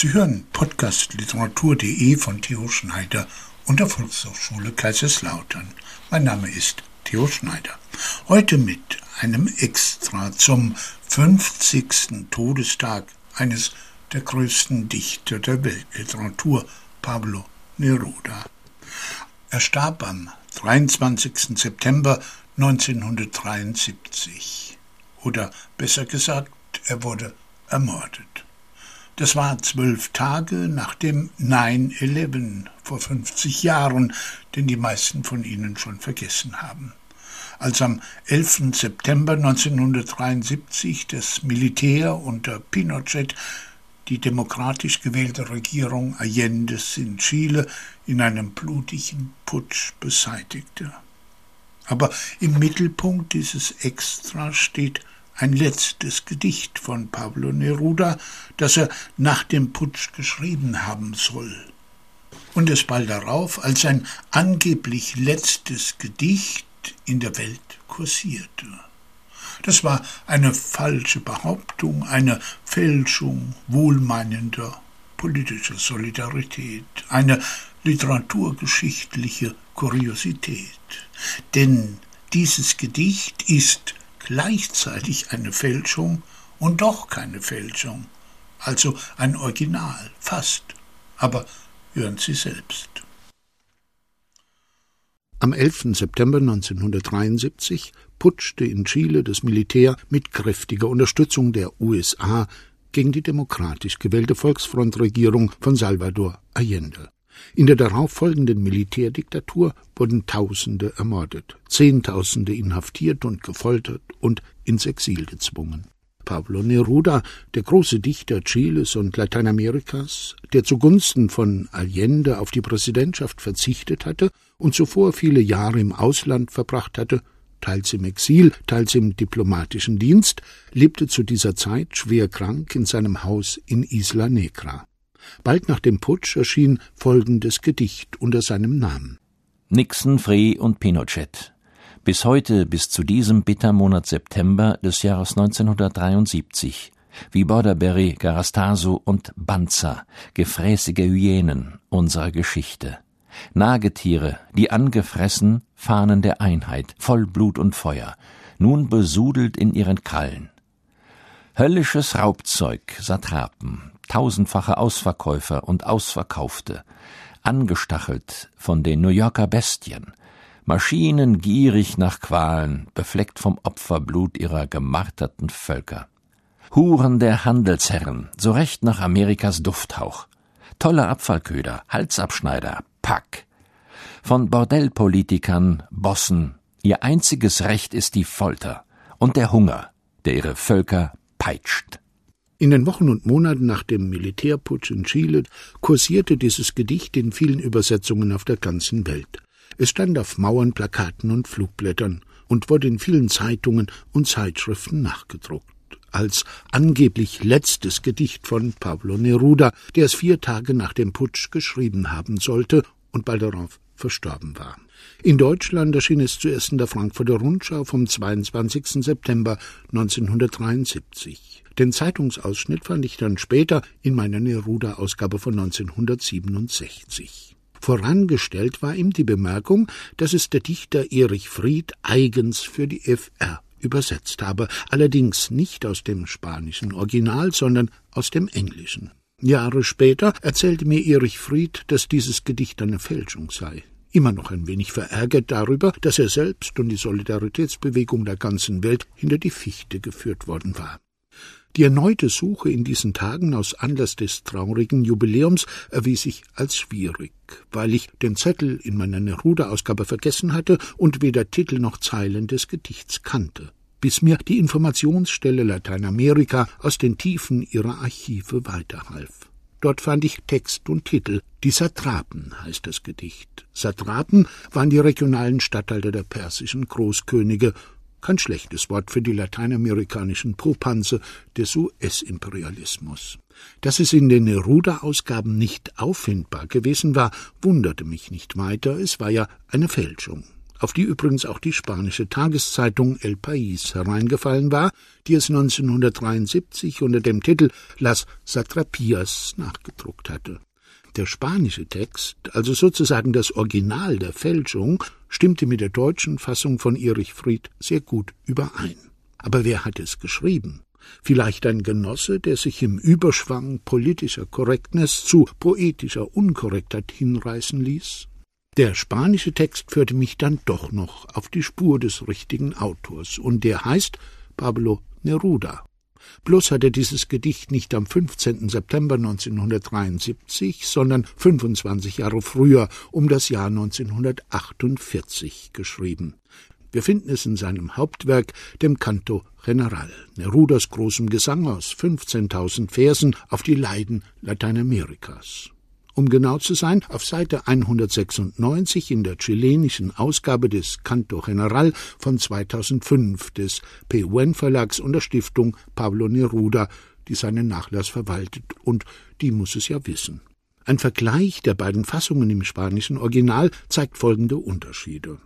Sie hören Podcast Literatur.de von Theo Schneider und der Volkshochschule Kaiserslautern. Mein Name ist Theo Schneider. Heute mit einem Extra zum 50. Todestag eines der größten Dichter der Weltliteratur, Pablo Neruda. Er starb am 23. September 1973. Oder besser gesagt, er wurde ermordet. Das war zwölf Tage nach dem 9-11 vor 50 Jahren, den die meisten von Ihnen schon vergessen haben. Als am 11. September 1973 das Militär unter Pinochet die demokratisch gewählte Regierung Allendes in Chile in einem blutigen Putsch beseitigte. Aber im Mittelpunkt dieses Extra steht ein letztes Gedicht von Pablo Neruda, das er nach dem Putsch geschrieben haben soll. Und es bald darauf als ein angeblich letztes Gedicht in der Welt kursierte. Das war eine falsche Behauptung, eine Fälschung wohlmeinender politischer Solidarität, eine literaturgeschichtliche Kuriosität. Denn dieses Gedicht ist gleichzeitig eine Fälschung und doch keine Fälschung, also ein Original, fast. Aber hören Sie selbst. Am 11. September 1973 putschte in Chile das Militär mit kräftiger Unterstützung der USA gegen die demokratisch gewählte Volksfrontregierung von Salvador Allende. In der darauffolgenden Militärdiktatur wurden Tausende ermordet, Zehntausende inhaftiert und gefoltert und ins Exil gezwungen. Pablo Neruda, der große Dichter Chiles und Lateinamerikas, der zugunsten von Allende auf die Präsidentschaft verzichtet hatte und zuvor viele Jahre im Ausland verbracht hatte, teils im Exil, teils im diplomatischen Dienst, lebte zu dieser Zeit schwer krank in seinem Haus in Isla Negra. Bald nach dem Putsch erschien folgendes Gedicht unter seinem Namen. Nixon, Free und Pinochet. Bis heute, bis zu diesem Bittermonat September des Jahres 1973, wie Borderberry, Garastaso und Banzer, gefräßige Hyänen unserer Geschichte. Nagetiere, die angefressen, Fahnen der Einheit, voll Blut und Feuer, nun besudelt in ihren Krallen. Höllisches Raubzeug, Satrapen, tausendfache Ausverkäufer und Ausverkaufte, angestachelt von den New Yorker Bestien, Maschinen gierig nach Qualen, befleckt vom Opferblut ihrer gemarterten Völker. Huren der Handelsherren, so recht nach Amerikas Dufthauch. Tolle Abfallköder, Halsabschneider, Pack. Von Bordellpolitikern, Bossen, ihr einziges Recht ist die Folter und der Hunger, der ihre Völker peitscht. In den Wochen und Monaten nach dem Militärputsch in Chile kursierte dieses Gedicht in vielen Übersetzungen auf der ganzen Welt. Es stand auf Mauern, Plakaten und Flugblättern und wurde in vielen Zeitungen und Zeitschriften nachgedruckt als angeblich letztes Gedicht von Pablo Neruda, der es vier Tage nach dem Putsch geschrieben haben sollte und bald darauf verstorben war. In Deutschland erschien es zuerst in der Frankfurter Rundschau vom 22. September 1973. Den Zeitungsausschnitt fand ich dann später in meiner Neruda-Ausgabe von 1967. Vorangestellt war ihm die Bemerkung, dass es der Dichter Erich Fried eigens für die FR übersetzt habe, allerdings nicht aus dem spanischen Original, sondern aus dem englischen. Jahre später erzählte mir Erich Fried, dass dieses Gedicht eine Fälschung sei immer noch ein wenig verärgert darüber, dass er selbst und die Solidaritätsbewegung der ganzen Welt hinter die Fichte geführt worden war. Die erneute Suche in diesen Tagen aus Anlass des traurigen Jubiläums erwies sich als schwierig, weil ich den Zettel in meiner Neruda-Ausgabe vergessen hatte und weder Titel noch Zeilen des Gedichts kannte, bis mir die Informationsstelle Lateinamerika aus den Tiefen ihrer Archive weiterhalf. Dort fand ich Text und Titel. Die Satrapen heißt das Gedicht. Satrapen waren die regionalen Statthalter der persischen Großkönige. Kein schlechtes Wort für die lateinamerikanischen Popanze des US-Imperialismus. Dass es in den Neruda-Ausgaben nicht auffindbar gewesen war, wunderte mich nicht weiter. Es war ja eine Fälschung. Auf die übrigens auch die spanische Tageszeitung El País hereingefallen war, die es 1973 unter dem Titel Las Satrapias nachgedruckt hatte. Der spanische Text, also sozusagen das Original der Fälschung, stimmte mit der deutschen Fassung von Erich Fried sehr gut überein. Aber wer hat es geschrieben? Vielleicht ein Genosse, der sich im Überschwang politischer Korrektness zu poetischer Unkorrektheit hinreißen ließ? Der spanische Text führte mich dann doch noch auf die Spur des richtigen Autors, und der heißt Pablo Neruda. Bloß hat er dieses Gedicht nicht am 15. September 1973, sondern 25 Jahre früher, um das Jahr 1948, geschrieben. Wir finden es in seinem Hauptwerk, dem Canto General, Nerudas großem Gesang aus 15.000 Versen auf die Leiden Lateinamerikas um genau zu sein, auf Seite 196 in der chilenischen Ausgabe des Canto General von 2005 des PUN Verlags und der Stiftung Pablo Neruda, die seinen Nachlass verwaltet, und die muss es ja wissen. Ein Vergleich der beiden Fassungen im spanischen Original zeigt folgende Unterschiede.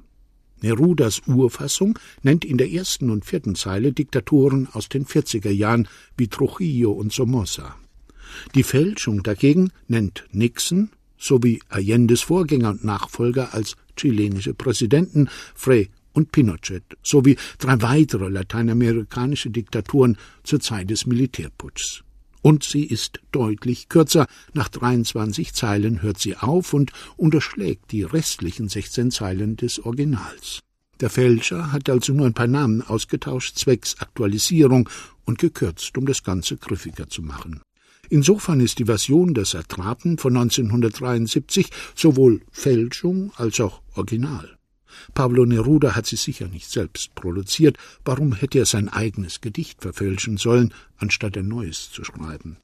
Nerudas Urfassung nennt in der ersten und vierten Zeile Diktatoren aus den 40er Jahren wie Trujillo und Somoza. Die Fälschung dagegen nennt Nixon sowie Allendes Vorgänger und Nachfolger als chilenische Präsidenten Frey und Pinochet sowie drei weitere lateinamerikanische Diktaturen zur Zeit des Militärputschs. Und sie ist deutlich kürzer. Nach 23 Zeilen hört sie auf und unterschlägt die restlichen 16 Zeilen des Originals. Der Fälscher hat also nur ein paar Namen ausgetauscht zwecks Aktualisierung und gekürzt, um das Ganze griffiger zu machen. Insofern ist die Version des Satrapen von 1973 sowohl Fälschung als auch Original. Pablo Neruda hat sie sicher nicht selbst produziert, warum hätte er sein eigenes Gedicht verfälschen sollen, anstatt ein neues zu schreiben?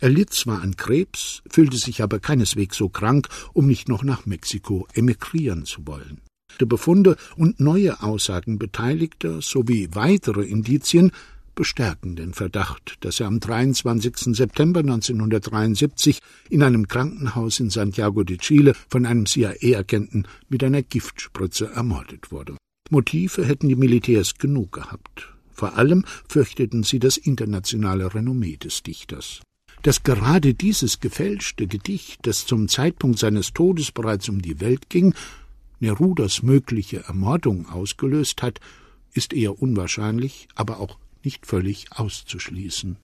Er litt zwar an Krebs, fühlte sich aber keineswegs so krank, um nicht noch nach Mexiko emigrieren zu wollen. Die Befunde und neue Aussagen Beteiligter sowie weitere Indizien bestärken den Verdacht, dass er am 23. September 1973 in einem Krankenhaus in Santiago de Chile von einem CIA-Agenten mit einer Giftspritze ermordet wurde. Motive hätten die Militärs genug gehabt. Vor allem fürchteten sie das internationale Renommee des Dichters. Dass gerade dieses gefälschte Gedicht, das zum Zeitpunkt seines Todes bereits um die Welt ging, Nerudas mögliche Ermordung ausgelöst hat, ist eher unwahrscheinlich, aber auch nicht völlig auszuschließen